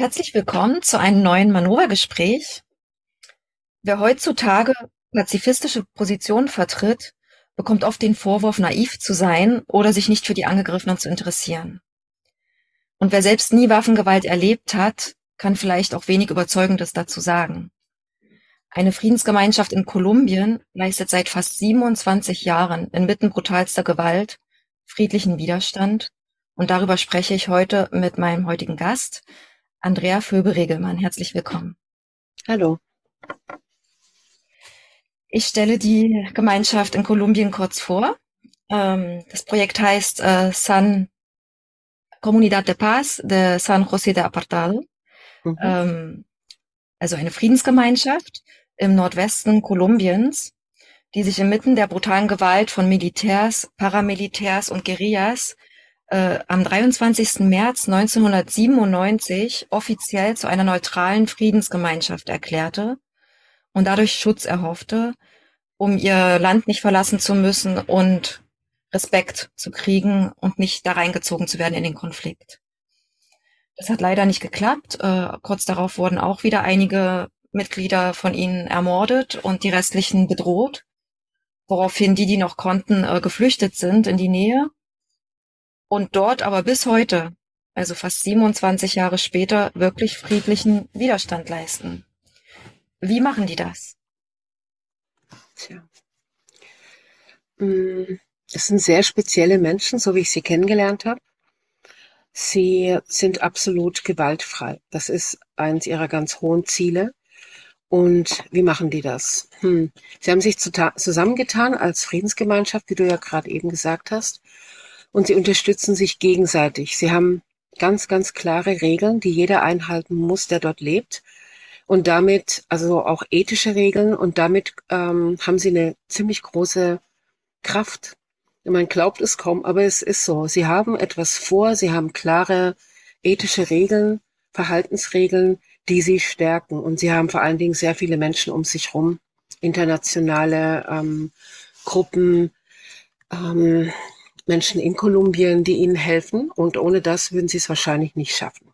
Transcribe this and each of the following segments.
Herzlich willkommen zu einem neuen Manövergespräch. Wer heutzutage pazifistische Positionen vertritt, bekommt oft den Vorwurf, naiv zu sein oder sich nicht für die Angegriffenen zu interessieren. Und wer selbst nie Waffengewalt erlebt hat, kann vielleicht auch wenig Überzeugendes dazu sagen. Eine Friedensgemeinschaft in Kolumbien leistet seit fast 27 Jahren inmitten brutalster Gewalt friedlichen Widerstand. Und darüber spreche ich heute mit meinem heutigen Gast, Andrea Föbe-Regelmann. Herzlich willkommen. Hallo. Ich stelle die Gemeinschaft in Kolumbien kurz vor. Ähm, das Projekt heißt äh, San Comunidad de Paz de San José de Apartado. Mhm. Ähm, also eine Friedensgemeinschaft im Nordwesten Kolumbiens, die sich inmitten der brutalen Gewalt von Militärs, Paramilitärs und Guerillas äh, am 23. März 1997 offiziell zu einer neutralen Friedensgemeinschaft erklärte und dadurch Schutz erhoffte, um ihr Land nicht verlassen zu müssen und Respekt zu kriegen und nicht da reingezogen zu werden in den Konflikt. Das hat leider nicht geklappt. Äh, kurz darauf wurden auch wieder einige Mitglieder von ihnen ermordet und die restlichen bedroht, woraufhin die, die noch konnten, äh, geflüchtet sind in die Nähe und dort aber bis heute, also fast 27 Jahre später, wirklich friedlichen Widerstand leisten. Wie machen die das? Tja. Mm, es sind sehr spezielle Menschen, so wie ich sie kennengelernt habe. Sie sind absolut gewaltfrei. Das ist eines ihrer ganz hohen Ziele. Und wie machen die das? Hm. Sie haben sich zusammengetan als Friedensgemeinschaft, wie du ja gerade eben gesagt hast, und sie unterstützen sich gegenseitig. Sie haben ganz, ganz klare Regeln, die jeder einhalten muss, der dort lebt. Und damit, also auch ethische Regeln, und damit ähm, haben sie eine ziemlich große Kraft. Man glaubt es kaum, aber es ist so. Sie haben etwas vor, sie haben klare ethische Regeln, Verhaltensregeln, die sie stärken. Und sie haben vor allen Dingen sehr viele Menschen um sich rum, internationale ähm, Gruppen, ähm, Menschen in Kolumbien, die ihnen helfen. Und ohne das würden sie es wahrscheinlich nicht schaffen.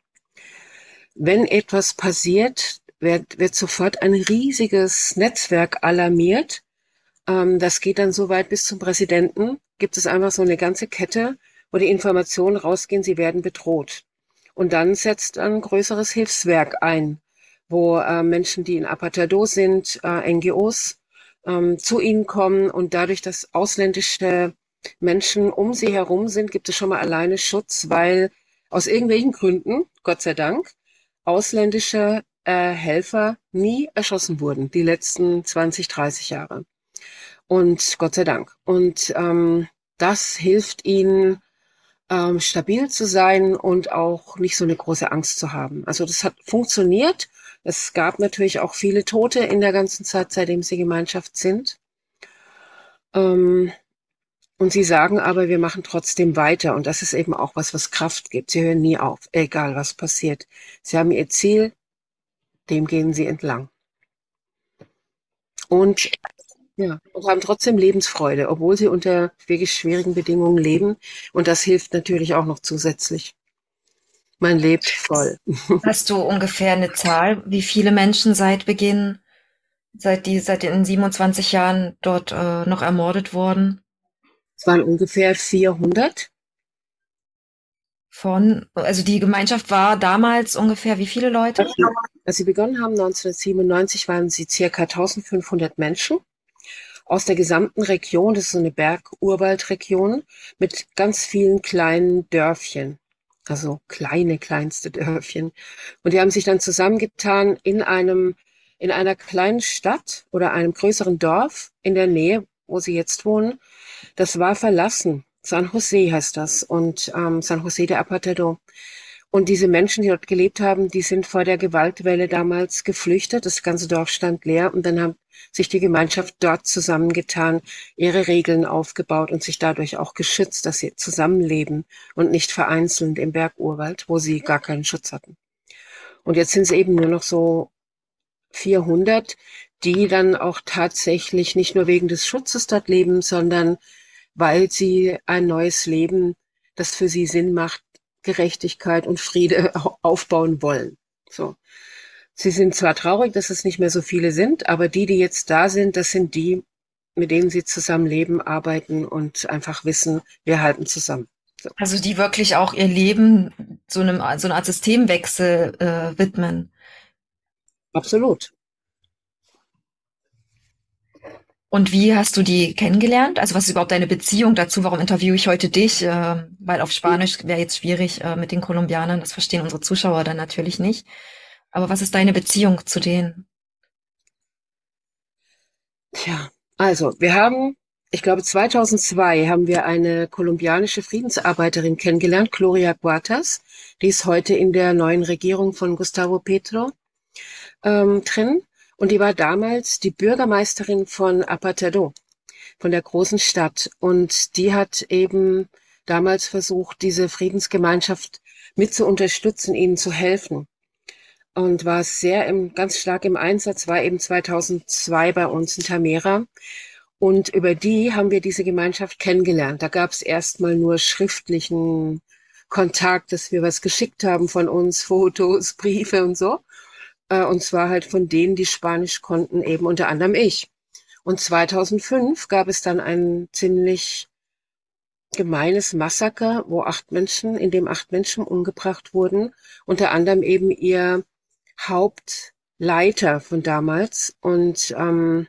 Wenn etwas passiert, wird, wird sofort ein riesiges Netzwerk alarmiert. Ähm, das geht dann so weit bis zum Präsidenten. Gibt es einfach so eine ganze Kette, wo die Informationen rausgehen, sie werden bedroht. Und dann setzt ein größeres Hilfswerk ein, wo äh, Menschen, die in Apartado sind, äh, NGOs, ähm, zu ihnen kommen und dadurch, dass ausländische Menschen um sie herum sind, gibt es schon mal alleine Schutz, weil aus irgendwelchen Gründen, Gott sei Dank, ausländische äh, Helfer nie erschossen wurden, die letzten 20, 30 Jahre. Und Gott sei Dank. Und ähm, das hilft ihnen, ähm, stabil zu sein und auch nicht so eine große Angst zu haben. Also das hat funktioniert. Es gab natürlich auch viele Tote in der ganzen Zeit, seitdem sie Gemeinschaft sind. Ähm, und sie sagen aber, wir machen trotzdem weiter. Und das ist eben auch was, was Kraft gibt. Sie hören nie auf, egal was passiert. Sie haben ihr Ziel, dem gehen sie entlang. Und ja, und haben trotzdem Lebensfreude, obwohl sie unter wirklich schwierigen Bedingungen leben. Und das hilft natürlich auch noch zusätzlich. Man lebt voll. Hast du ungefähr eine Zahl, wie viele Menschen seit Beginn, seit die, seit den 27 Jahren dort äh, noch ermordet wurden? Es waren ungefähr 400. Von, also die Gemeinschaft war damals ungefähr wie viele Leute? Als sie begonnen haben, 1997, waren sie circa 1500 Menschen aus der gesamten Region. Das ist so eine Berg-Urwaldregion mit ganz vielen kleinen Dörfchen. Also kleine, kleinste Dörfchen. Und die haben sich dann zusammengetan in einem, in einer kleinen Stadt oder einem größeren Dorf in der Nähe, wo sie jetzt wohnen. Das war verlassen. San Jose heißt das und ähm, San Jose de Apartado. Und diese Menschen, die dort gelebt haben, die sind vor der Gewaltwelle damals geflüchtet. Das ganze Dorf stand leer und dann haben sich die Gemeinschaft dort zusammengetan, ihre Regeln aufgebaut und sich dadurch auch geschützt, dass sie zusammenleben und nicht vereinzelt im Bergurwald, wo sie gar keinen Schutz hatten. Und jetzt sind es eben nur noch so 400, die dann auch tatsächlich nicht nur wegen des Schutzes dort leben, sondern weil sie ein neues Leben, das für sie Sinn macht, Gerechtigkeit und Friede aufbauen wollen. So. Sie sind zwar traurig, dass es nicht mehr so viele sind, aber die, die jetzt da sind, das sind die, mit denen sie zusammen leben, arbeiten und einfach wissen, wir halten zusammen. So. Also die wirklich auch ihr Leben so einem so einer Art Systemwechsel äh, widmen. Absolut. Und wie hast du die kennengelernt? Also was ist überhaupt deine Beziehung dazu? Warum interviewe ich heute dich? Äh, weil auf Spanisch wäre jetzt schwierig äh, mit den Kolumbianern. Das verstehen unsere Zuschauer dann natürlich nicht. Aber was ist deine Beziehung zu denen? Tja, also wir haben, ich glaube 2002 haben wir eine kolumbianische Friedensarbeiterin kennengelernt, Gloria Guatas. Die ist heute in der neuen Regierung von Gustavo Petro ähm, drin. Und die war damals die Bürgermeisterin von Apartado, von der großen Stadt. Und die hat eben damals versucht, diese Friedensgemeinschaft mit zu unterstützen, ihnen zu helfen und war sehr im, ganz stark im Einsatz, war eben 2002 bei uns in Tamera. Und über die haben wir diese Gemeinschaft kennengelernt. Da gab es erstmal nur schriftlichen Kontakt, dass wir was geschickt haben von uns, Fotos, Briefe und so. Äh, und zwar halt von denen, die Spanisch konnten, eben unter anderem ich. Und 2005 gab es dann ein ziemlich gemeines Massaker, wo acht Menschen, in dem acht Menschen umgebracht wurden, unter anderem eben ihr Hauptleiter von damals. Und ähm,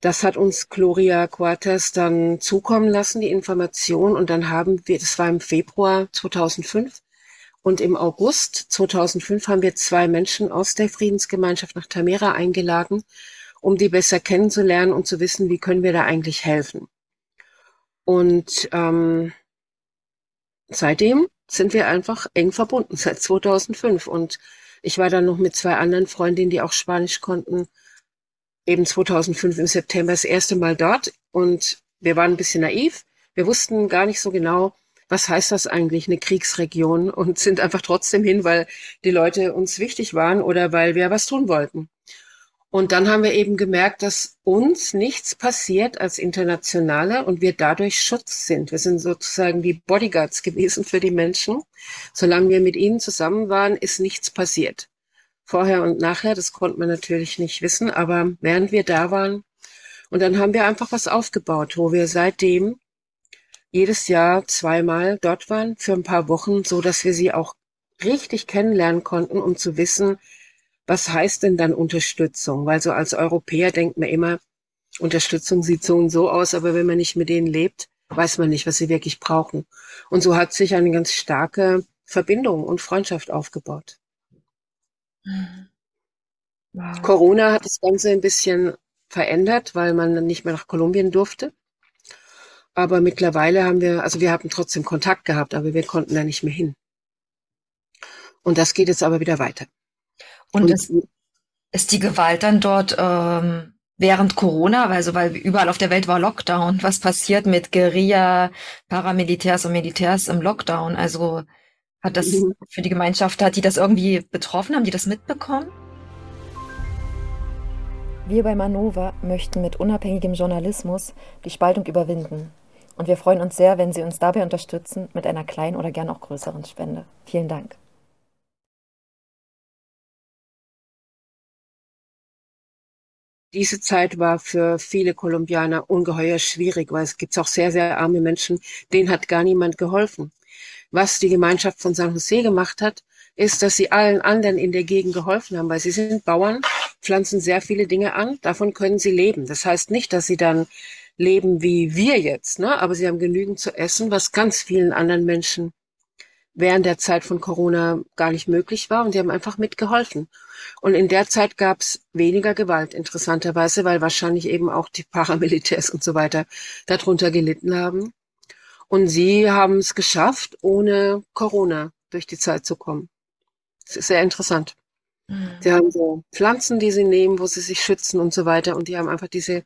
das hat uns Gloria Quartas dann zukommen lassen, die Information. Und dann haben wir, das war im Februar 2005, und im August 2005 haben wir zwei Menschen aus der Friedensgemeinschaft nach Tamera eingeladen, um die besser kennenzulernen und zu wissen, wie können wir da eigentlich helfen. Und ähm, seitdem sind wir einfach eng verbunden, seit 2005. Und ich war dann noch mit zwei anderen Freundinnen, die auch Spanisch konnten, eben 2005 im September das erste Mal dort. Und wir waren ein bisschen naiv. Wir wussten gar nicht so genau, was heißt das eigentlich, eine Kriegsregion? Und sind einfach trotzdem hin, weil die Leute uns wichtig waren oder weil wir was tun wollten. Und dann haben wir eben gemerkt, dass uns nichts passiert als Internationale und wir dadurch Schutz sind. Wir sind sozusagen die Bodyguards gewesen für die Menschen. Solange wir mit ihnen zusammen waren, ist nichts passiert. Vorher und nachher, das konnte man natürlich nicht wissen, aber während wir da waren, und dann haben wir einfach was aufgebaut, wo wir seitdem jedes Jahr zweimal dort waren für ein paar Wochen, so dass wir sie auch richtig kennenlernen konnten, um zu wissen, was heißt denn dann Unterstützung? Weil so als Europäer denkt man immer, Unterstützung sieht so und so aus, aber wenn man nicht mit denen lebt, weiß man nicht, was sie wirklich brauchen. Und so hat sich eine ganz starke Verbindung und Freundschaft aufgebaut. Wow. Corona hat das Ganze ein bisschen verändert, weil man nicht mehr nach Kolumbien durfte. Aber mittlerweile haben wir, also wir haben trotzdem Kontakt gehabt, aber wir konnten da nicht mehr hin. Und das geht jetzt aber wieder weiter. Und, Und ist, ist die Gewalt dann dort ähm, während Corona, also weil überall auf der Welt war Lockdown, was passiert mit Guerilla, Paramilitärs und Militärs im Lockdown? Also hat das mhm. für die Gemeinschaft, hat die das irgendwie betroffen? Haben die das mitbekommen? Wir bei Manova möchten mit unabhängigem Journalismus die Spaltung überwinden. Und wir freuen uns sehr, wenn Sie uns dabei unterstützen mit einer kleinen oder gern auch größeren Spende. Vielen Dank. Diese Zeit war für viele Kolumbianer ungeheuer schwierig, weil es gibt auch sehr, sehr arme Menschen, denen hat gar niemand geholfen. Was die Gemeinschaft von San Jose gemacht hat, ist, dass sie allen anderen in der Gegend geholfen haben, weil sie sind Bauern, pflanzen sehr viele Dinge an, davon können sie leben. Das heißt nicht, dass sie dann leben wie wir jetzt, ne? aber sie haben genügend zu essen, was ganz vielen anderen Menschen während der Zeit von Corona gar nicht möglich war und die haben einfach mitgeholfen. Und in der Zeit gab es weniger Gewalt, interessanterweise, weil wahrscheinlich eben auch die Paramilitärs und so weiter darunter gelitten haben. Und sie haben es geschafft, ohne Corona durch die Zeit zu kommen. Das ist sehr interessant. Mhm. Sie haben so Pflanzen, die sie nehmen, wo sie sich schützen und so weiter. Und die haben einfach diese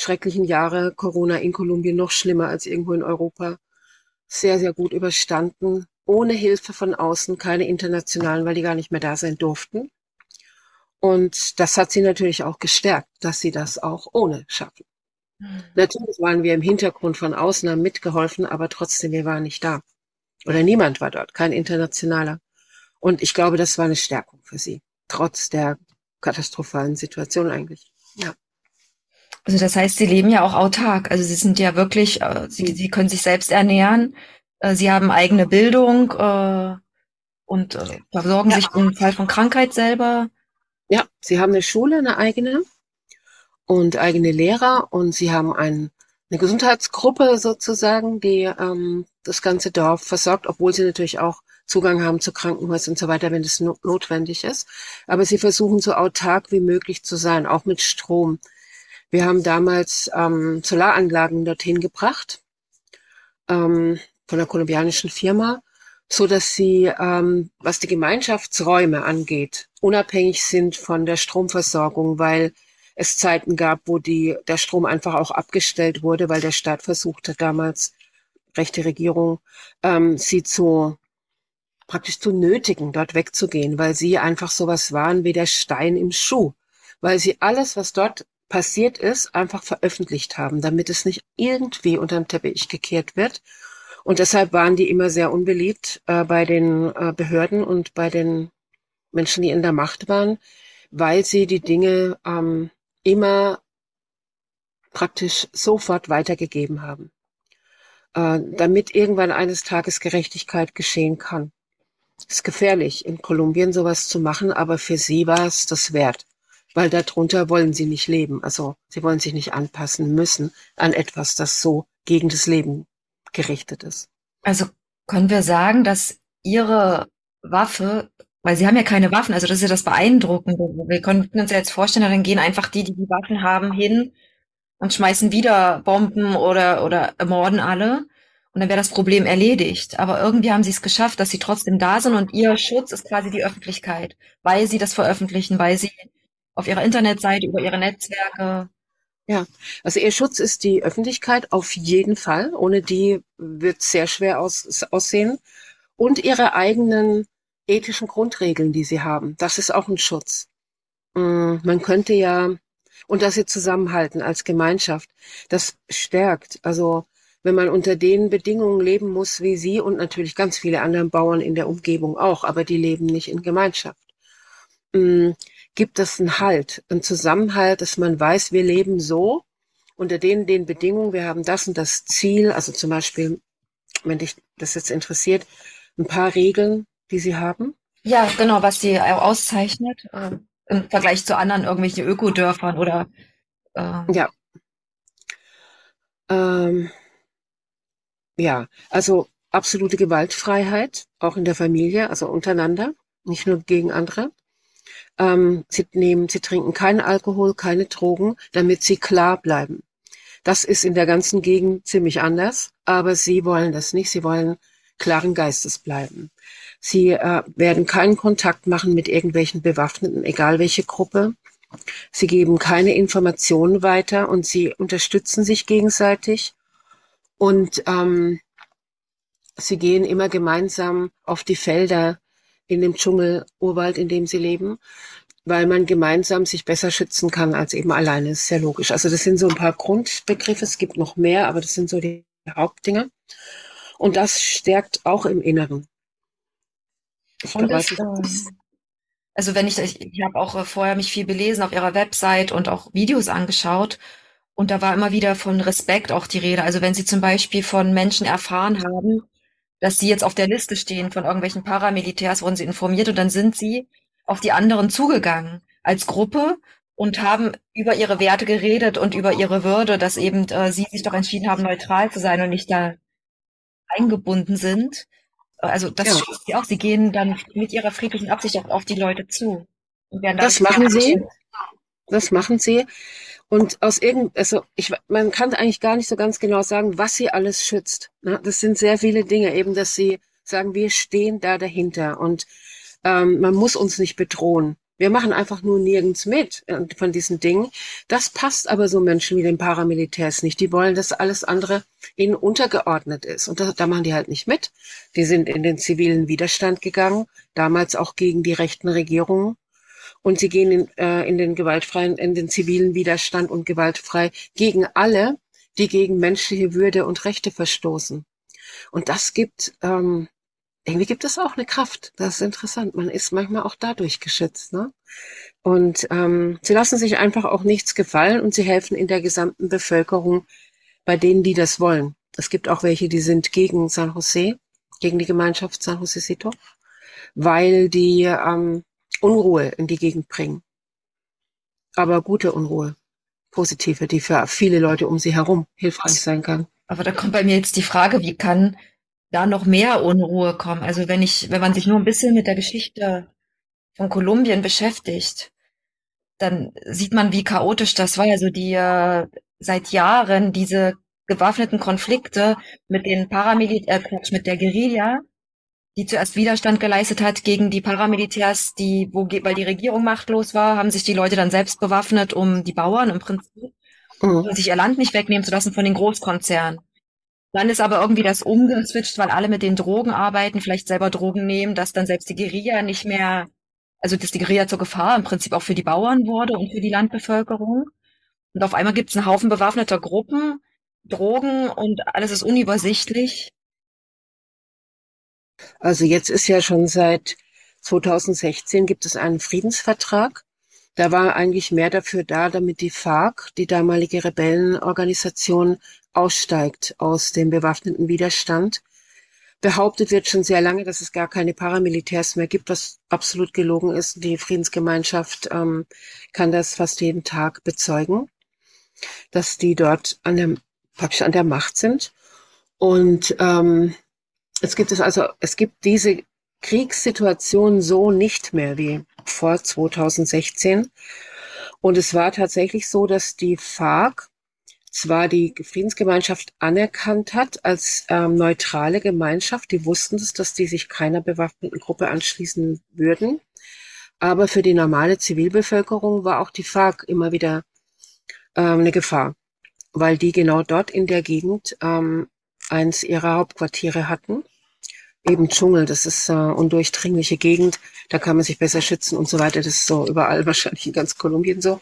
schrecklichen Jahre Corona in Kolumbien noch schlimmer als irgendwo in Europa sehr, sehr gut überstanden. Ohne Hilfe von außen, keine internationalen, weil die gar nicht mehr da sein durften. Und das hat sie natürlich auch gestärkt, dass sie das auch ohne schaffen. Mhm. Natürlich waren wir im Hintergrund von außen, haben mitgeholfen, aber trotzdem, wir waren nicht da. Oder niemand war dort, kein internationaler. Und ich glaube, das war eine Stärkung für sie, trotz der katastrophalen Situation eigentlich. Ja. Also das heißt, sie leben ja auch autark. Also sie sind ja wirklich, äh, sie, sie können sich selbst ernähren, äh, sie haben eigene Bildung äh, und äh, versorgen ja. sich im Fall von Krankheit selber. Ja, sie haben eine Schule, eine eigene und eigene Lehrer und sie haben ein, eine Gesundheitsgruppe sozusagen, die ähm, das ganze Dorf versorgt, obwohl sie natürlich auch Zugang haben zu Krankenhäusern und so weiter, wenn es no notwendig ist. Aber sie versuchen so autark wie möglich zu sein, auch mit Strom. Wir haben damals ähm, Solaranlagen dorthin gebracht ähm, von einer kolumbianischen Firma, so dass sie, ähm, was die Gemeinschaftsräume angeht, unabhängig sind von der Stromversorgung, weil es Zeiten gab, wo die, der Strom einfach auch abgestellt wurde, weil der Staat versucht hat damals, rechte Regierung, ähm, sie zu praktisch zu nötigen, dort wegzugehen, weil sie einfach sowas waren wie der Stein im Schuh, weil sie alles, was dort passiert ist, einfach veröffentlicht haben, damit es nicht irgendwie unter den Teppich gekehrt wird. Und deshalb waren die immer sehr unbeliebt äh, bei den äh, Behörden und bei den Menschen, die in der Macht waren, weil sie die Dinge ähm, immer praktisch sofort weitergegeben haben, äh, damit irgendwann eines Tages Gerechtigkeit geschehen kann ist gefährlich, in Kolumbien sowas zu machen, aber für sie war es das wert, weil darunter wollen sie nicht leben. Also sie wollen sich nicht anpassen müssen an etwas, das so gegen das Leben gerichtet ist. Also können wir sagen, dass ihre Waffe, weil sie haben ja keine Waffen, also das ist ja das Beeindruckende. Wir können uns ja jetzt vorstellen, dann gehen einfach die, die die Waffen haben, hin und schmeißen wieder Bomben oder, oder ermorden alle. Und dann wäre das Problem erledigt. Aber irgendwie haben sie es geschafft, dass sie trotzdem da sind und ihr Schutz ist quasi die Öffentlichkeit, weil sie das veröffentlichen, weil sie auf ihrer Internetseite, über ihre Netzwerke. Ja, also ihr Schutz ist die Öffentlichkeit auf jeden Fall. Ohne die wird es sehr schwer aus, aussehen. Und ihre eigenen ethischen Grundregeln, die sie haben. Das ist auch ein Schutz. Mm, man könnte ja, und dass sie zusammenhalten als Gemeinschaft, das stärkt. Also wenn man unter den Bedingungen leben muss wie Sie und natürlich ganz viele andere Bauern in der Umgebung auch, aber die leben nicht in Gemeinschaft. Gibt es einen Halt, einen Zusammenhalt, dass man weiß, wir leben so unter den, den Bedingungen, wir haben das und das Ziel, also zum Beispiel, wenn dich das jetzt interessiert, ein paar Regeln, die Sie haben? Ja, genau, was Sie auszeichnet äh, im Vergleich zu anderen irgendwelchen Ökodörfern oder äh ja. Ähm, ja, also absolute Gewaltfreiheit, auch in der Familie, also untereinander, nicht nur gegen andere. Ähm, sie nehmen, sie trinken keinen Alkohol, keine Drogen, damit sie klar bleiben. Das ist in der ganzen Gegend ziemlich anders, aber sie wollen das nicht. Sie wollen klaren Geistes bleiben. Sie äh, werden keinen Kontakt machen mit irgendwelchen Bewaffneten, egal welche Gruppe. Sie geben keine Informationen weiter und sie unterstützen sich gegenseitig und ähm, sie gehen immer gemeinsam auf die Felder in dem Dschungel, Urwald, in dem sie leben, weil man gemeinsam sich besser schützen kann als eben alleine. Das ist sehr logisch. Also das sind so ein paar Grundbegriffe. Es gibt noch mehr, aber das sind so die Hauptdinge. Und das stärkt auch im Inneren. Und weiß, ist, also wenn ich, ich, ich habe auch vorher mich viel belesen auf ihrer Website und auch Videos angeschaut und da war immer wieder von Respekt auch die Rede. Also wenn Sie zum Beispiel von Menschen erfahren haben, dass Sie jetzt auf der Liste stehen von irgendwelchen Paramilitärs, wurden Sie informiert und dann sind Sie auf die anderen zugegangen als Gruppe und haben über ihre Werte geredet und über ihre Würde, dass eben äh, Sie sich doch entschieden haben, neutral zu sein und nicht da eingebunden sind. Also das ja. schützt Sie auch. Sie gehen dann mit Ihrer friedlichen Absicht auch auf die Leute zu. das machen Sie. Das machen Sie. Und aus irgend, also ich, man kann eigentlich gar nicht so ganz genau sagen, was sie alles schützt. Ne? Das sind sehr viele Dinge, eben, dass sie sagen, wir stehen da dahinter und ähm, man muss uns nicht bedrohen. Wir machen einfach nur nirgends mit äh, von diesen Dingen. Das passt aber so Menschen wie den Paramilitärs nicht. Die wollen, dass alles andere ihnen untergeordnet ist. Und da, da machen die halt nicht mit. Die sind in den zivilen Widerstand gegangen, damals auch gegen die rechten Regierungen und sie gehen in, äh, in den gewaltfreien, in den zivilen Widerstand und gewaltfrei gegen alle, die gegen menschliche Würde und Rechte verstoßen. Und das gibt ähm, irgendwie gibt es auch eine Kraft. Das ist interessant. Man ist manchmal auch dadurch geschützt. Ne? Und ähm, sie lassen sich einfach auch nichts gefallen und sie helfen in der gesamten Bevölkerung bei denen, die das wollen. Es gibt auch welche, die sind gegen San Jose, gegen die Gemeinschaft San Josecito, weil die ähm, Unruhe in die Gegend bringen. Aber gute Unruhe, positive, die für viele Leute um sie herum hilfreich sein kann. Aber da kommt bei mir jetzt die Frage, wie kann da noch mehr Unruhe kommen? Also wenn ich, wenn man sich nur ein bisschen mit der Geschichte von Kolumbien beschäftigt, dann sieht man, wie chaotisch das war. Also die äh, seit Jahren diese gewaffneten Konflikte mit den Paramilitär, äh, mit der Guerilla, die zuerst Widerstand geleistet hat gegen die Paramilitärs, die, wo, weil die Regierung machtlos war, haben sich die Leute dann selbst bewaffnet, um die Bauern im Prinzip, mhm. sich ihr Land nicht wegnehmen zu lassen von den Großkonzernen. Dann ist aber irgendwie das umgeswitcht, weil alle mit den Drogen arbeiten, vielleicht selber Drogen nehmen, dass dann selbst die Guerilla nicht mehr also dass die Guerilla zur Gefahr im Prinzip auch für die Bauern wurde und für die Landbevölkerung. Und auf einmal gibt es einen Haufen bewaffneter Gruppen, Drogen und alles ist unübersichtlich. Also jetzt ist ja schon seit 2016 gibt es einen Friedensvertrag. Da war eigentlich mehr dafür da, damit die FARC, die damalige Rebellenorganisation, aussteigt aus dem bewaffneten Widerstand behauptet wird schon sehr lange, dass es gar keine Paramilitärs mehr gibt, was absolut gelogen ist. Die Friedensgemeinschaft ähm, kann das fast jeden Tag bezeugen, dass die dort an der, praktisch an der Macht sind. Und ähm, es gibt es also, es gibt diese Kriegssituation so nicht mehr wie vor 2016. Und es war tatsächlich so, dass die FARC zwar die Friedensgemeinschaft anerkannt hat als ähm, neutrale Gemeinschaft. Die wussten es, dass die sich keiner bewaffneten Gruppe anschließen würden. Aber für die normale Zivilbevölkerung war auch die FARC immer wieder ähm, eine Gefahr, weil die genau dort in der Gegend ähm, eins ihrer Hauptquartiere hatten. Eben Dschungel, das ist äh, undurchdringliche Gegend, da kann man sich besser schützen und so weiter. Das ist so überall wahrscheinlich in ganz Kolumbien so.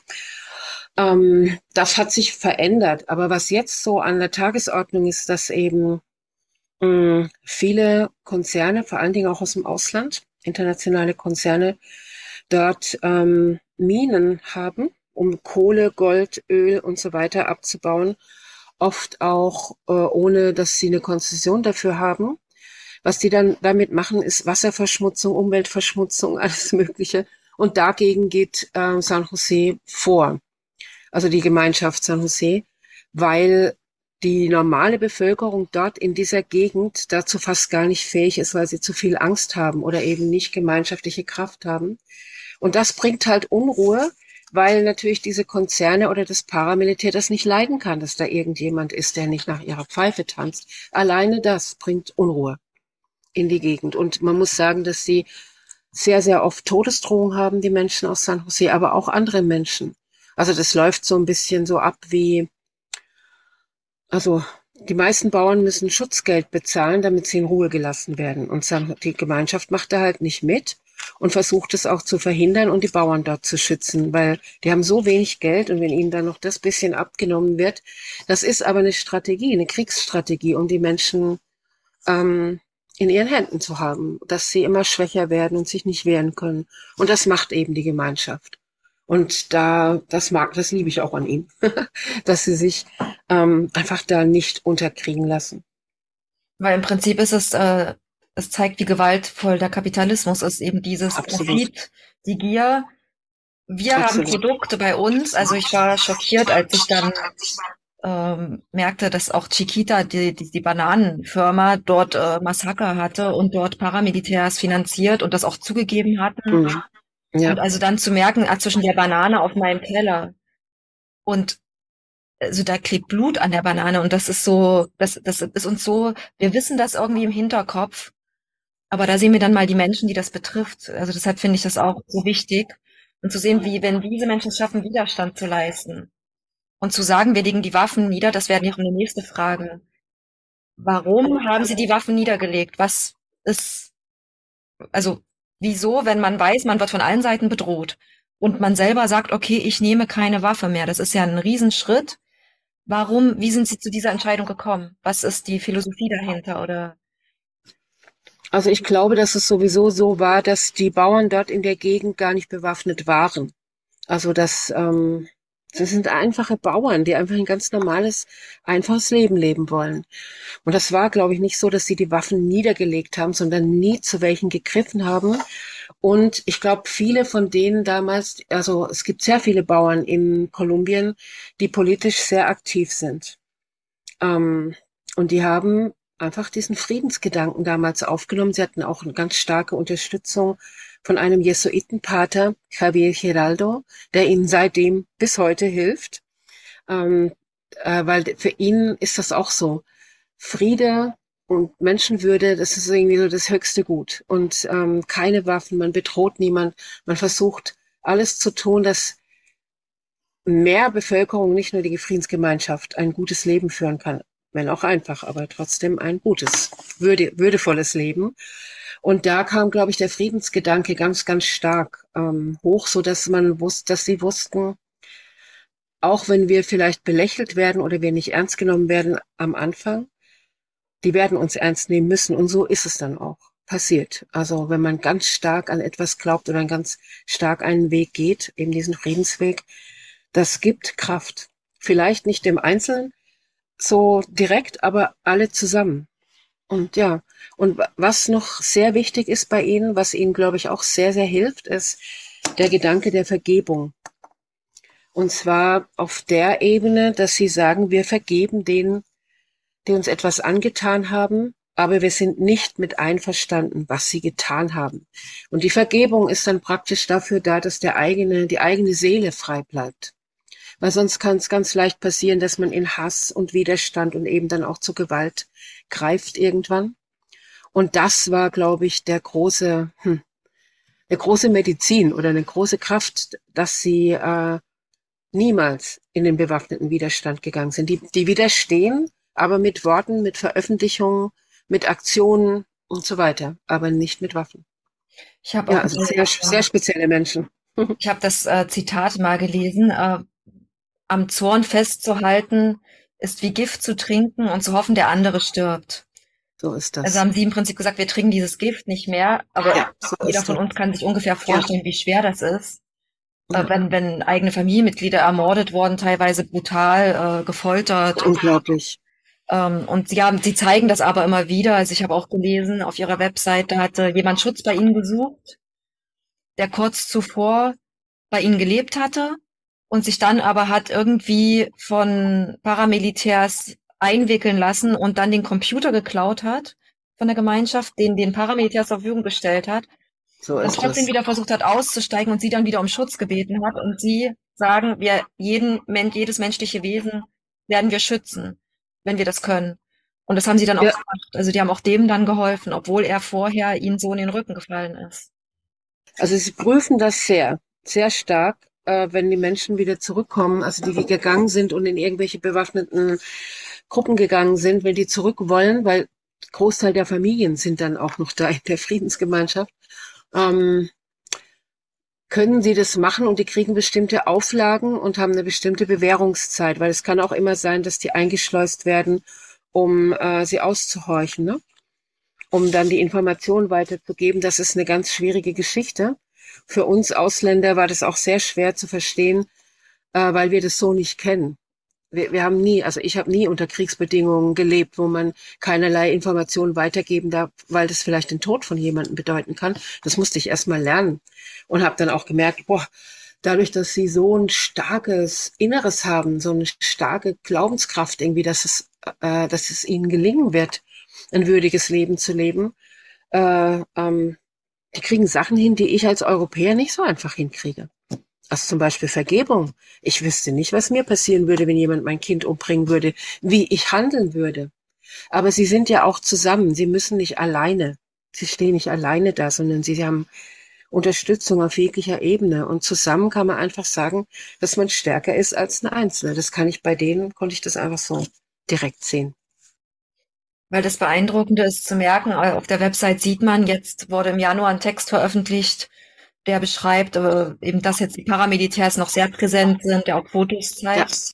Ähm, das hat sich verändert. Aber was jetzt so an der Tagesordnung ist, dass eben mh, mm, viele Konzerne, vor allen Dingen auch aus dem Ausland, internationale Konzerne, dort ähm, Minen haben, um Kohle, Gold, Öl und so weiter abzubauen. Oft auch äh, ohne, dass sie eine Konzession dafür haben. Was die dann damit machen, ist Wasserverschmutzung, Umweltverschmutzung, alles Mögliche. Und dagegen geht äh, San Jose vor also die Gemeinschaft San Jose, weil die normale Bevölkerung dort in dieser Gegend dazu fast gar nicht fähig ist, weil sie zu viel Angst haben oder eben nicht gemeinschaftliche Kraft haben. Und das bringt halt Unruhe, weil natürlich diese Konzerne oder das Paramilitär das nicht leiden kann, dass da irgendjemand ist, der nicht nach ihrer Pfeife tanzt. Alleine das bringt Unruhe in die Gegend. Und man muss sagen, dass sie sehr, sehr oft Todesdrohungen haben, die Menschen aus San Jose, aber auch andere Menschen. Also das läuft so ein bisschen so ab wie, also die meisten Bauern müssen Schutzgeld bezahlen, damit sie in Ruhe gelassen werden. Und die Gemeinschaft macht da halt nicht mit und versucht es auch zu verhindern und die Bauern dort zu schützen, weil die haben so wenig Geld und wenn ihnen dann noch das bisschen abgenommen wird, das ist aber eine Strategie, eine Kriegsstrategie, um die Menschen ähm, in ihren Händen zu haben, dass sie immer schwächer werden und sich nicht wehren können. Und das macht eben die Gemeinschaft. Und da, das mag, das liebe ich auch an ihm, dass sie sich ähm, einfach da nicht unterkriegen lassen. Weil im Prinzip ist es, äh, es zeigt, wie gewaltvoll der Kapitalismus ist, eben dieses. Profit, die Gier. Wir Absolut. haben Produkte bei uns, also ich war schockiert, als ich dann ähm, merkte, dass auch Chiquita, die, die, die Bananenfirma, dort äh, Massaker hatte und dort Paramilitärs finanziert und das auch zugegeben hatten. Mhm. Ja. Und also dann zu merken, ah, zwischen der Banane auf meinem Teller und also da klebt Blut an der Banane und das ist so, das, das ist uns so, wir wissen das irgendwie im Hinterkopf, aber da sehen wir dann mal die Menschen, die das betrifft. Also deshalb finde ich das auch so wichtig und zu sehen, wie, wenn diese Menschen es schaffen, Widerstand zu leisten und zu sagen, wir legen die Waffen nieder, das auch eine nächste Frage. Warum haben sie die Waffen niedergelegt? Was ist, also Wieso, wenn man weiß, man wird von allen Seiten bedroht und man selber sagt, okay, ich nehme keine Waffe mehr. Das ist ja ein Riesenschritt. Warum, wie sind Sie zu dieser Entscheidung gekommen? Was ist die Philosophie dahinter oder? Also ich glaube, dass es sowieso so war, dass die Bauern dort in der Gegend gar nicht bewaffnet waren. Also das, ähm, das sind einfache Bauern, die einfach ein ganz normales, einfaches Leben leben wollen. Und das war, glaube ich, nicht so, dass sie die Waffen niedergelegt haben, sondern nie zu welchen gegriffen haben. Und ich glaube, viele von denen damals, also es gibt sehr viele Bauern in Kolumbien, die politisch sehr aktiv sind. Ähm, und die haben einfach diesen Friedensgedanken damals aufgenommen. Sie hatten auch eine ganz starke Unterstützung von einem Jesuitenpater, Javier Giraldo, der ihnen seitdem bis heute hilft. Ähm, äh, weil für ihn ist das auch so. Friede und Menschenwürde, das ist irgendwie so das höchste Gut. Und ähm, keine Waffen, man bedroht niemand, man versucht alles zu tun, dass mehr Bevölkerung, nicht nur die Friedensgemeinschaft, ein gutes Leben führen kann wenn auch einfach, aber trotzdem ein gutes, würde, würdevolles Leben. Und da kam, glaube ich, der Friedensgedanke ganz, ganz stark ähm, hoch, so dass man wusste, dass sie wussten, auch wenn wir vielleicht belächelt werden oder wir nicht ernst genommen werden am Anfang, die werden uns ernst nehmen müssen. Und so ist es dann auch passiert. Also wenn man ganz stark an etwas glaubt oder ganz stark einen Weg geht, eben diesen Friedensweg, das gibt Kraft. Vielleicht nicht dem Einzelnen, so direkt, aber alle zusammen. Und ja, und was noch sehr wichtig ist bei Ihnen, was Ihnen, glaube ich, auch sehr, sehr hilft, ist der Gedanke der Vergebung. Und zwar auf der Ebene, dass Sie sagen, wir vergeben denen, die uns etwas angetan haben, aber wir sind nicht mit einverstanden, was sie getan haben. Und die Vergebung ist dann praktisch dafür da, dass der eigene, die eigene Seele frei bleibt weil sonst kann es ganz leicht passieren, dass man in Hass und Widerstand und eben dann auch zur Gewalt greift irgendwann. Und das war, glaube ich, der große, hm, der große Medizin oder eine große Kraft, dass sie äh, niemals in den bewaffneten Widerstand gegangen sind. Die, die widerstehen, aber mit Worten, mit Veröffentlichungen, mit Aktionen und so weiter, aber nicht mit Waffen. Ich habe ja, also sehr, sehr spezielle Menschen. Ich habe das äh, Zitat mal gelesen. Äh, am Zorn festzuhalten, ist wie Gift zu trinken und zu hoffen, der andere stirbt. So ist das. Also haben Sie im Prinzip gesagt, wir trinken dieses Gift nicht mehr, aber ja, so jeder von uns kann sich ungefähr vorstellen, ja. wie schwer das ist. Äh, ja. wenn, wenn eigene Familienmitglieder ermordet worden, teilweise brutal äh, gefoltert. Unglaublich. Ähm, und sie haben, sie zeigen das aber immer wieder. Also ich habe auch gelesen, auf ihrer Webseite hatte jemand Schutz bei ihnen gesucht, der kurz zuvor bei ihnen gelebt hatte und sich dann aber hat irgendwie von Paramilitärs einwickeln lassen und dann den Computer geklaut hat von der Gemeinschaft, den den Paramilitär zur Verfügung gestellt hat. So und trotzdem das. wieder versucht hat auszusteigen und sie dann wieder um Schutz gebeten hat und sie sagen, wir jeden Mensch, jedes menschliche Wesen werden wir schützen, wenn wir das können. Und das haben sie dann auch ja. gemacht. Also die haben auch dem dann geholfen, obwohl er vorher ihnen so in den Rücken gefallen ist. Also sie prüfen das sehr, sehr stark äh, wenn die Menschen wieder zurückkommen, also die, die gegangen sind und in irgendwelche bewaffneten Gruppen gegangen sind, wenn die zurück wollen, weil Großteil der Familien sind dann auch noch da in der Friedensgemeinschaft, ähm, können sie das machen und die kriegen bestimmte Auflagen und haben eine bestimmte Bewährungszeit, weil es kann auch immer sein, dass die eingeschleust werden, um äh, sie auszuhorchen, ne? um dann die Information weiterzugeben. Das ist eine ganz schwierige Geschichte für uns Ausländer war das auch sehr schwer zu verstehen, äh, weil wir das so nicht kennen. Wir, wir haben nie, also ich habe nie unter Kriegsbedingungen gelebt, wo man keinerlei Informationen weitergeben darf, weil das vielleicht den Tod von jemandem bedeuten kann. Das musste ich erst mal lernen und habe dann auch gemerkt, boah, dadurch, dass sie so ein starkes Inneres haben, so eine starke Glaubenskraft irgendwie, dass es, äh, dass es ihnen gelingen wird, ein würdiges Leben zu leben, äh, ähm, die kriegen Sachen hin, die ich als Europäer nicht so einfach hinkriege. Also zum Beispiel Vergebung. Ich wüsste nicht, was mir passieren würde, wenn jemand mein Kind umbringen würde, wie ich handeln würde. Aber sie sind ja auch zusammen. Sie müssen nicht alleine. Sie stehen nicht alleine da, sondern sie haben Unterstützung auf jeglicher Ebene. Und zusammen kann man einfach sagen, dass man stärker ist als ein Einzelner. Das kann ich bei denen, konnte ich das einfach so direkt sehen. Weil das Beeindruckende ist zu merken, äh, auf der Website sieht man, jetzt wurde im Januar ein Text veröffentlicht, der beschreibt äh, eben, dass jetzt die Paramilitärs noch sehr präsent sind, der auch Fotos zeigt.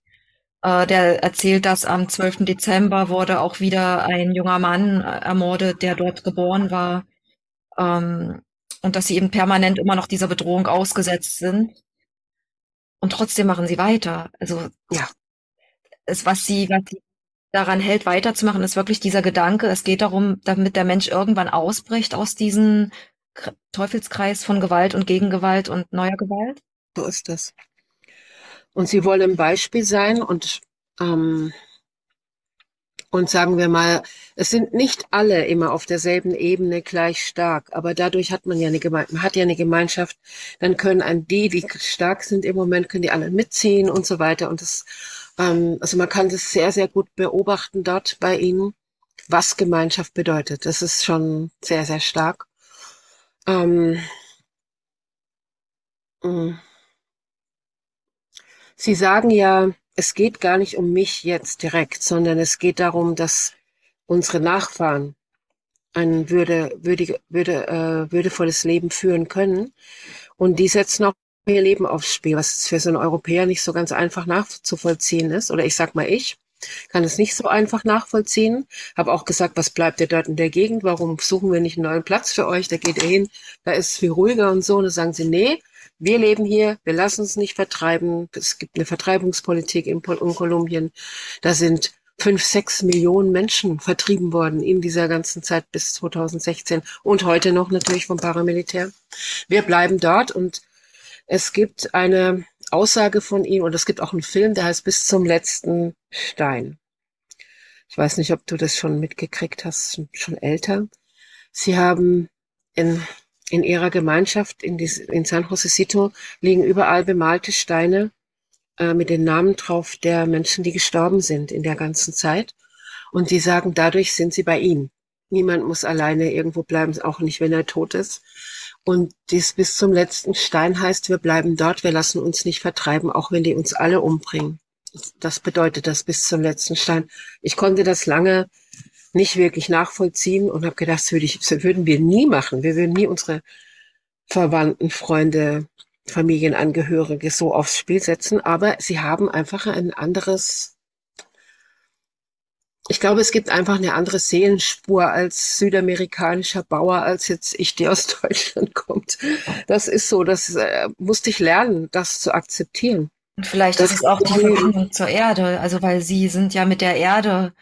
Äh, der erzählt, dass am 12. Dezember wurde auch wieder ein junger Mann ermordet, der dort geboren war. Ähm, und dass sie eben permanent immer noch dieser Bedrohung ausgesetzt sind. Und trotzdem machen sie weiter. Also ja, es, was sie, was sie daran hält, weiterzumachen, ist wirklich dieser Gedanke. Es geht darum, damit der Mensch irgendwann ausbricht aus diesem Teufelskreis von Gewalt und Gegengewalt und neuer Gewalt. So ist das. Und sie wollen ein Beispiel sein und, ähm, und sagen wir mal, es sind nicht alle immer auf derselben Ebene gleich stark, aber dadurch hat man ja eine Gemeinschaft, hat ja eine Gemeinschaft, dann können an die, die stark sind im Moment, können die alle mitziehen und so weiter. Und das, ähm, also man kann das sehr, sehr gut beobachten dort bei ihnen, was Gemeinschaft bedeutet. Das ist schon sehr, sehr stark. Ähm. Mm. Sie sagen ja, es geht gar nicht um mich jetzt direkt, sondern es geht darum, dass unsere Nachfahren ein würde, würdige, würde, äh, würdevolles Leben führen können. Und die setzen auch ihr Leben aufs Spiel, was für so einen Europäer nicht so ganz einfach nachzuvollziehen ist. Oder ich sag mal ich kann es nicht so einfach nachvollziehen. Habe auch gesagt, was bleibt ihr dort in der Gegend? Warum suchen wir nicht einen neuen Platz für euch? Da geht ihr hin, da ist es viel ruhiger und so. Und dann sagen sie, nee, wir leben hier, wir lassen uns nicht vertreiben. Es gibt eine Vertreibungspolitik in, in Kolumbien. Da sind fünf, sechs Millionen Menschen vertrieben worden in dieser ganzen Zeit bis 2016 und heute noch natürlich vom Paramilitär. Wir bleiben dort und es gibt eine Aussage von ihm und es gibt auch einen Film, der heißt Bis zum letzten Stein. Ich weiß nicht, ob du das schon mitgekriegt hast, schon älter. Sie haben in in ihrer Gemeinschaft in, die, in San Josecito liegen überall bemalte Steine äh, mit den Namen drauf der Menschen, die gestorben sind in der ganzen Zeit. Und sie sagen, dadurch sind sie bei ihm. Niemand muss alleine irgendwo bleiben, auch nicht, wenn er tot ist. Und dies bis zum letzten Stein heißt, wir bleiben dort, wir lassen uns nicht vertreiben, auch wenn die uns alle umbringen. Das bedeutet das bis zum letzten Stein. Ich konnte das lange nicht wirklich nachvollziehen und habe gedacht, das, würde ich, das würden wir nie machen. Wir würden nie unsere Verwandten, Freunde, Familienangehörige so aufs Spiel setzen. Aber sie haben einfach ein anderes, ich glaube, es gibt einfach eine andere Seelenspur als südamerikanischer Bauer, als jetzt ich, die aus Deutschland kommt. Das ist so, das äh, musste ich lernen, das zu akzeptieren. Und vielleicht das ist es auch die Verbindung zur Erde, also weil sie sind ja mit der Erde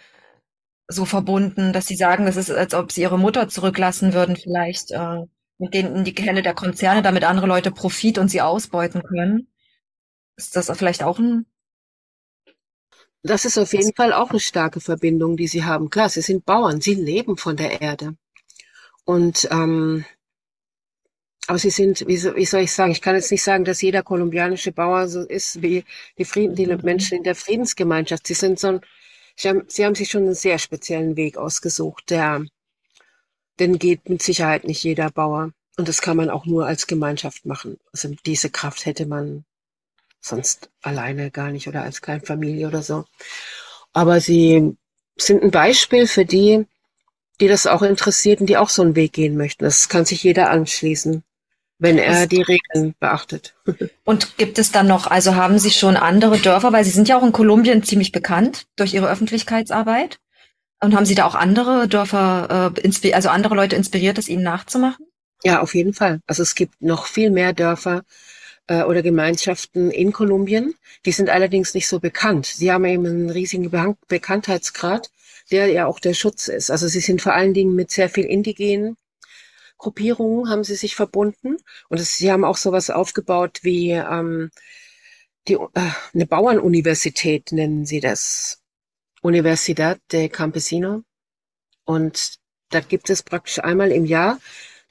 so verbunden, dass sie sagen, es ist, als ob sie ihre Mutter zurücklassen würden, vielleicht äh, mit denen in die Hände der Konzerne, damit andere Leute Profit und sie ausbeuten können. Ist das vielleicht auch ein das ist auf jeden Fall auch eine starke Verbindung, die sie haben. Klar, sie sind Bauern, sie leben von der Erde. Und ähm, aber sie sind, wie, wie soll ich sagen, ich kann jetzt nicht sagen, dass jeder kolumbianische Bauer so ist wie die, Frieden, die Menschen in der Friedensgemeinschaft. Sie sind so ein Sie haben, Sie haben sich schon einen sehr speziellen Weg ausgesucht, der, den geht mit Sicherheit nicht jeder Bauer. Und das kann man auch nur als Gemeinschaft machen. Also diese Kraft hätte man sonst alleine gar nicht oder als Kleinfamilie oder so. Aber sie sind ein Beispiel für die, die das auch interessiert und die auch so einen Weg gehen möchten. Das kann sich jeder anschließen wenn er die Regeln beachtet. Und gibt es dann noch, also haben Sie schon andere Dörfer, weil Sie sind ja auch in Kolumbien ziemlich bekannt durch Ihre Öffentlichkeitsarbeit. Und haben Sie da auch andere Dörfer, äh, also andere Leute inspiriert, es Ihnen nachzumachen? Ja, auf jeden Fall. Also es gibt noch viel mehr Dörfer äh, oder Gemeinschaften in Kolumbien. Die sind allerdings nicht so bekannt. Sie haben eben einen riesigen Be Bekanntheitsgrad, der ja auch der Schutz ist. Also sie sind vor allen Dingen mit sehr viel Indigenen Gruppierungen haben sie sich verbunden und es, sie haben auch sowas aufgebaut wie ähm, die, äh, eine Bauernuniversität nennen sie das. Universidad de Campesino. Und da gibt es praktisch einmal im Jahr,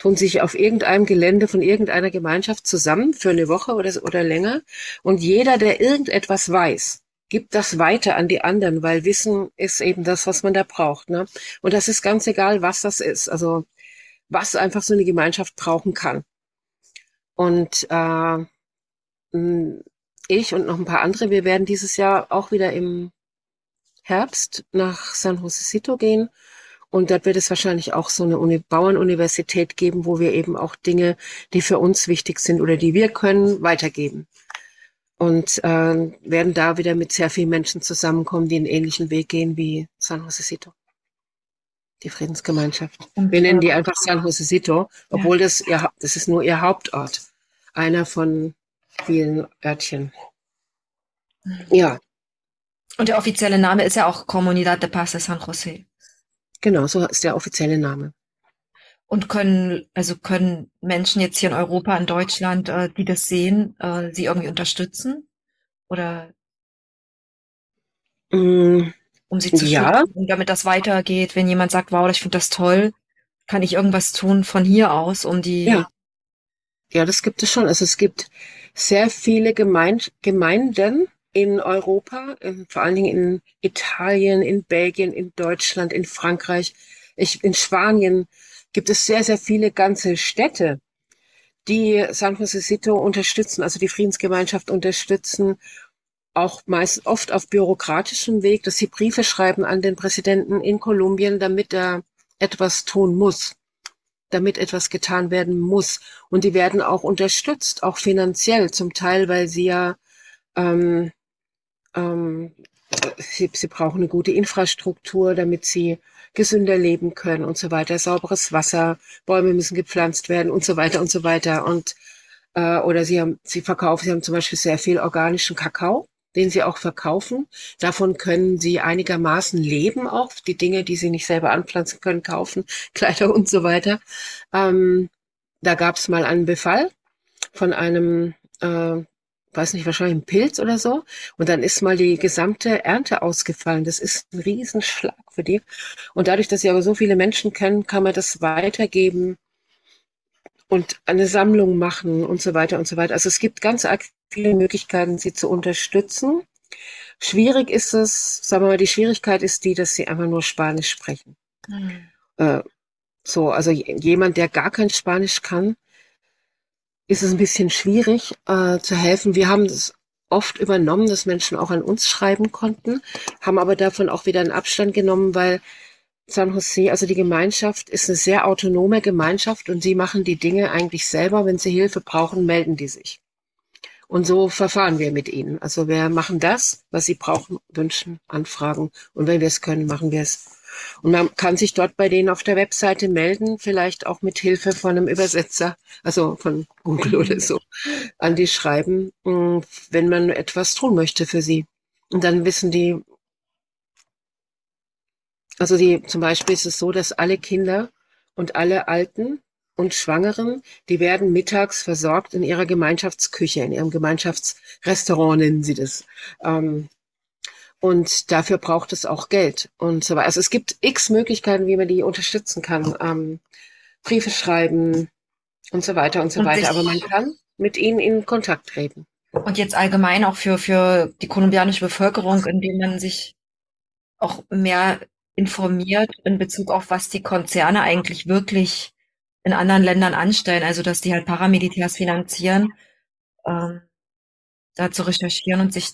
tun sich auf irgendeinem Gelände von irgendeiner Gemeinschaft zusammen für eine Woche oder, oder länger. Und jeder, der irgendetwas weiß, gibt das weiter an die anderen, weil Wissen ist eben das, was man da braucht. Ne? Und das ist ganz egal, was das ist. Also was einfach so eine Gemeinschaft brauchen kann. Und äh, ich und noch ein paar andere, wir werden dieses Jahr auch wieder im Herbst nach San Josecito gehen. Und dort wird es wahrscheinlich auch so eine Uni Bauernuniversität geben, wo wir eben auch Dinge, die für uns wichtig sind oder die wir können, weitergeben. und äh, werden da wieder mit sehr vielen Menschen zusammenkommen, die einen ähnlichen Weg gehen wie San Josecito. Die Friedensgemeinschaft. Und, Wir nennen die einfach San Josecito, obwohl ja. das, ihr, das ist nur ihr Hauptort. Einer von vielen Örtchen. Mhm. Ja. Und der offizielle Name ist ja auch Comunidad de Paz de San José. Genau, so ist der offizielle Name. Und können, also können Menschen jetzt hier in Europa, in Deutschland, äh, die das sehen, äh, sie irgendwie unterstützen? Oder mm, um sie zu ja. schützen, damit das weitergeht, wenn jemand sagt, wow, ich finde das toll, kann ich irgendwas tun von hier aus, um die. Ja. Ja, das gibt es schon. Also es gibt sehr viele Gemeinde, Gemeinden in Europa, in, vor allen Dingen in Italien, in Belgien, in Deutschland, in Frankreich, ich, in Spanien, gibt es sehr, sehr viele ganze Städte, die San Francisco unterstützen, also die Friedensgemeinschaft unterstützen, auch meist oft auf bürokratischem Weg, dass sie Briefe schreiben an den Präsidenten in Kolumbien, damit er etwas tun muss, damit etwas getan werden muss. Und die werden auch unterstützt, auch finanziell, zum Teil, weil sie ja ähm, ähm, sie, sie brauchen eine gute Infrastruktur, damit sie gesünder leben können und so weiter, sauberes Wasser, Bäume müssen gepflanzt werden und so weiter und so weiter. Und äh, oder sie haben, sie verkaufen, sie haben zum Beispiel sehr viel organischen Kakao, den sie auch verkaufen. Davon können sie einigermaßen leben, auch die Dinge, die sie nicht selber anpflanzen können, kaufen, Kleider und so weiter. Ähm, da gab es mal einen Befall von einem äh, weiß nicht, wahrscheinlich ein Pilz oder so. Und dann ist mal die gesamte Ernte ausgefallen. Das ist ein Riesenschlag für die. Und dadurch, dass sie aber so viele Menschen kennen, kann man das weitergeben und eine Sammlung machen und so weiter und so weiter. Also es gibt ganz viele Möglichkeiten, sie zu unterstützen. Schwierig ist es, sagen wir mal, die Schwierigkeit ist die, dass sie einfach nur Spanisch sprechen. Mhm. Äh, so, also jemand, der gar kein Spanisch kann, ist es ein bisschen schwierig äh, zu helfen. Wir haben es oft übernommen, dass Menschen auch an uns schreiben konnten, haben aber davon auch wieder einen Abstand genommen, weil San Jose, also die Gemeinschaft, ist eine sehr autonome Gemeinschaft und sie machen die Dinge eigentlich selber. Wenn sie Hilfe brauchen, melden die sich. Und so verfahren wir mit ihnen. Also wir machen das, was sie brauchen, wünschen, anfragen. Und wenn wir es können, machen wir es. Und man kann sich dort bei denen auf der Webseite melden, vielleicht auch mit Hilfe von einem Übersetzer, also von Google oder so, an die schreiben, mm, wenn man etwas tun möchte für sie. Und dann wissen die, also die, zum Beispiel ist es so, dass alle Kinder und alle Alten und Schwangeren, die werden mittags versorgt in ihrer Gemeinschaftsküche, in ihrem Gemeinschaftsrestaurant nennen sie das. Ähm, und dafür braucht es auch Geld und so weiter. Also es gibt x Möglichkeiten, wie man die unterstützen kann. Ähm, Briefe schreiben und so weiter und so und weiter. Aber man kann mit ihnen in Kontakt treten. Und jetzt allgemein auch für, für die kolumbianische Bevölkerung, indem man sich auch mehr informiert in Bezug auf, was die Konzerne eigentlich wirklich in anderen Ländern anstellen. Also, dass die halt Paramilitärs finanzieren, ähm, da zu recherchieren und sich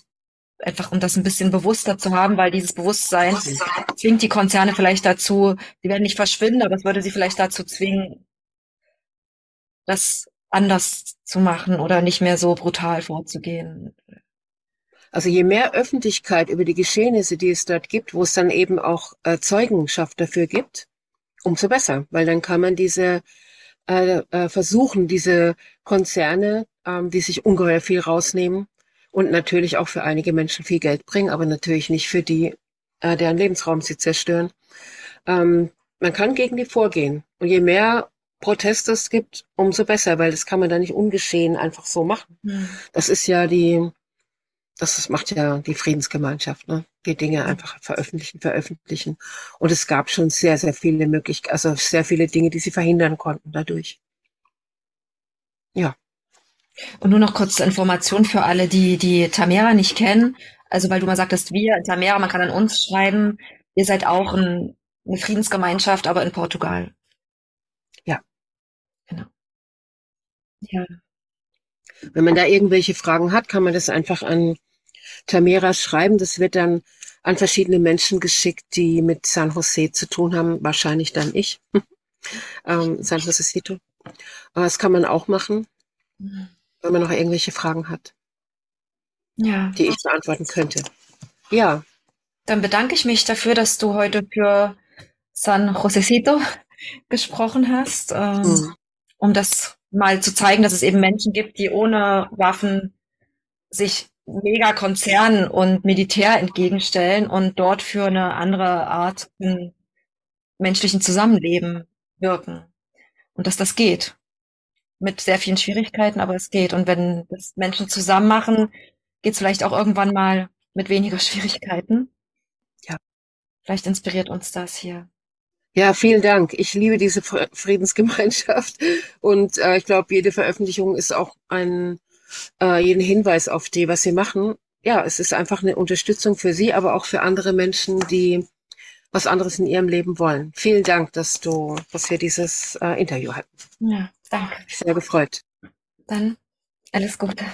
einfach um das ein bisschen bewusster zu haben, weil dieses Bewusstsein zwingt die Konzerne vielleicht dazu, sie werden nicht verschwinden, aber es würde sie vielleicht dazu zwingen, das anders zu machen oder nicht mehr so brutal vorzugehen. Also je mehr Öffentlichkeit über die Geschehnisse, die es dort gibt, wo es dann eben auch äh, Zeugenschaft dafür gibt, umso besser, weil dann kann man diese äh, äh, versuchen, diese Konzerne, ähm, die sich ungeheuer viel rausnehmen, und natürlich auch für einige Menschen viel Geld bringen, aber natürlich nicht für die, äh, deren Lebensraum sie zerstören. Ähm, man kann gegen die vorgehen. Und je mehr Proteste es gibt, umso besser, weil das kann man da nicht ungeschehen einfach so machen. Mhm. Das ist ja die, das macht ja die Friedensgemeinschaft, ne? Die Dinge einfach veröffentlichen, veröffentlichen. Und es gab schon sehr, sehr viele Möglichkeiten, also sehr viele Dinge, die sie verhindern konnten dadurch. Ja. Und nur noch kurz zur Information für alle, die die Tamera nicht kennen. Also weil du mal sagtest, wir, Tamera, man kann an uns schreiben. Ihr seid auch ein, eine Friedensgemeinschaft, aber in Portugal. Ja. Genau. Ja. Wenn man da irgendwelche Fragen hat, kann man das einfach an Tamera schreiben. Das wird dann an verschiedene Menschen geschickt, die mit San Jose zu tun haben. Wahrscheinlich dann ich. ähm, San Josecito. Aber das kann man auch machen. Mhm wenn man noch irgendwelche Fragen hat. ja. die ich beantworten könnte. Ja. Dann bedanke ich mich dafür, dass du heute für San Josecito gesprochen hast, ähm, mhm. um das mal zu zeigen, dass es eben Menschen gibt, die ohne Waffen sich Megakonzernen und Militär entgegenstellen und dort für eine andere Art von menschlichen Zusammenleben wirken. Und dass das geht. Mit sehr vielen Schwierigkeiten, aber es geht. Und wenn das Menschen zusammen machen, geht es vielleicht auch irgendwann mal mit weniger Schwierigkeiten. Ja. Vielleicht inspiriert uns das hier. Ja, vielen Dank. Ich liebe diese Friedensgemeinschaft und äh, ich glaube, jede Veröffentlichung ist auch ein äh, jeden Hinweis auf die, was sie machen. Ja, es ist einfach eine Unterstützung für Sie, aber auch für andere Menschen, die was anderes in ihrem Leben wollen. Vielen Dank, dass du, dass wir dieses äh, Interview hatten. Ja, danke. Sehr gefreut. Dann alles Gute.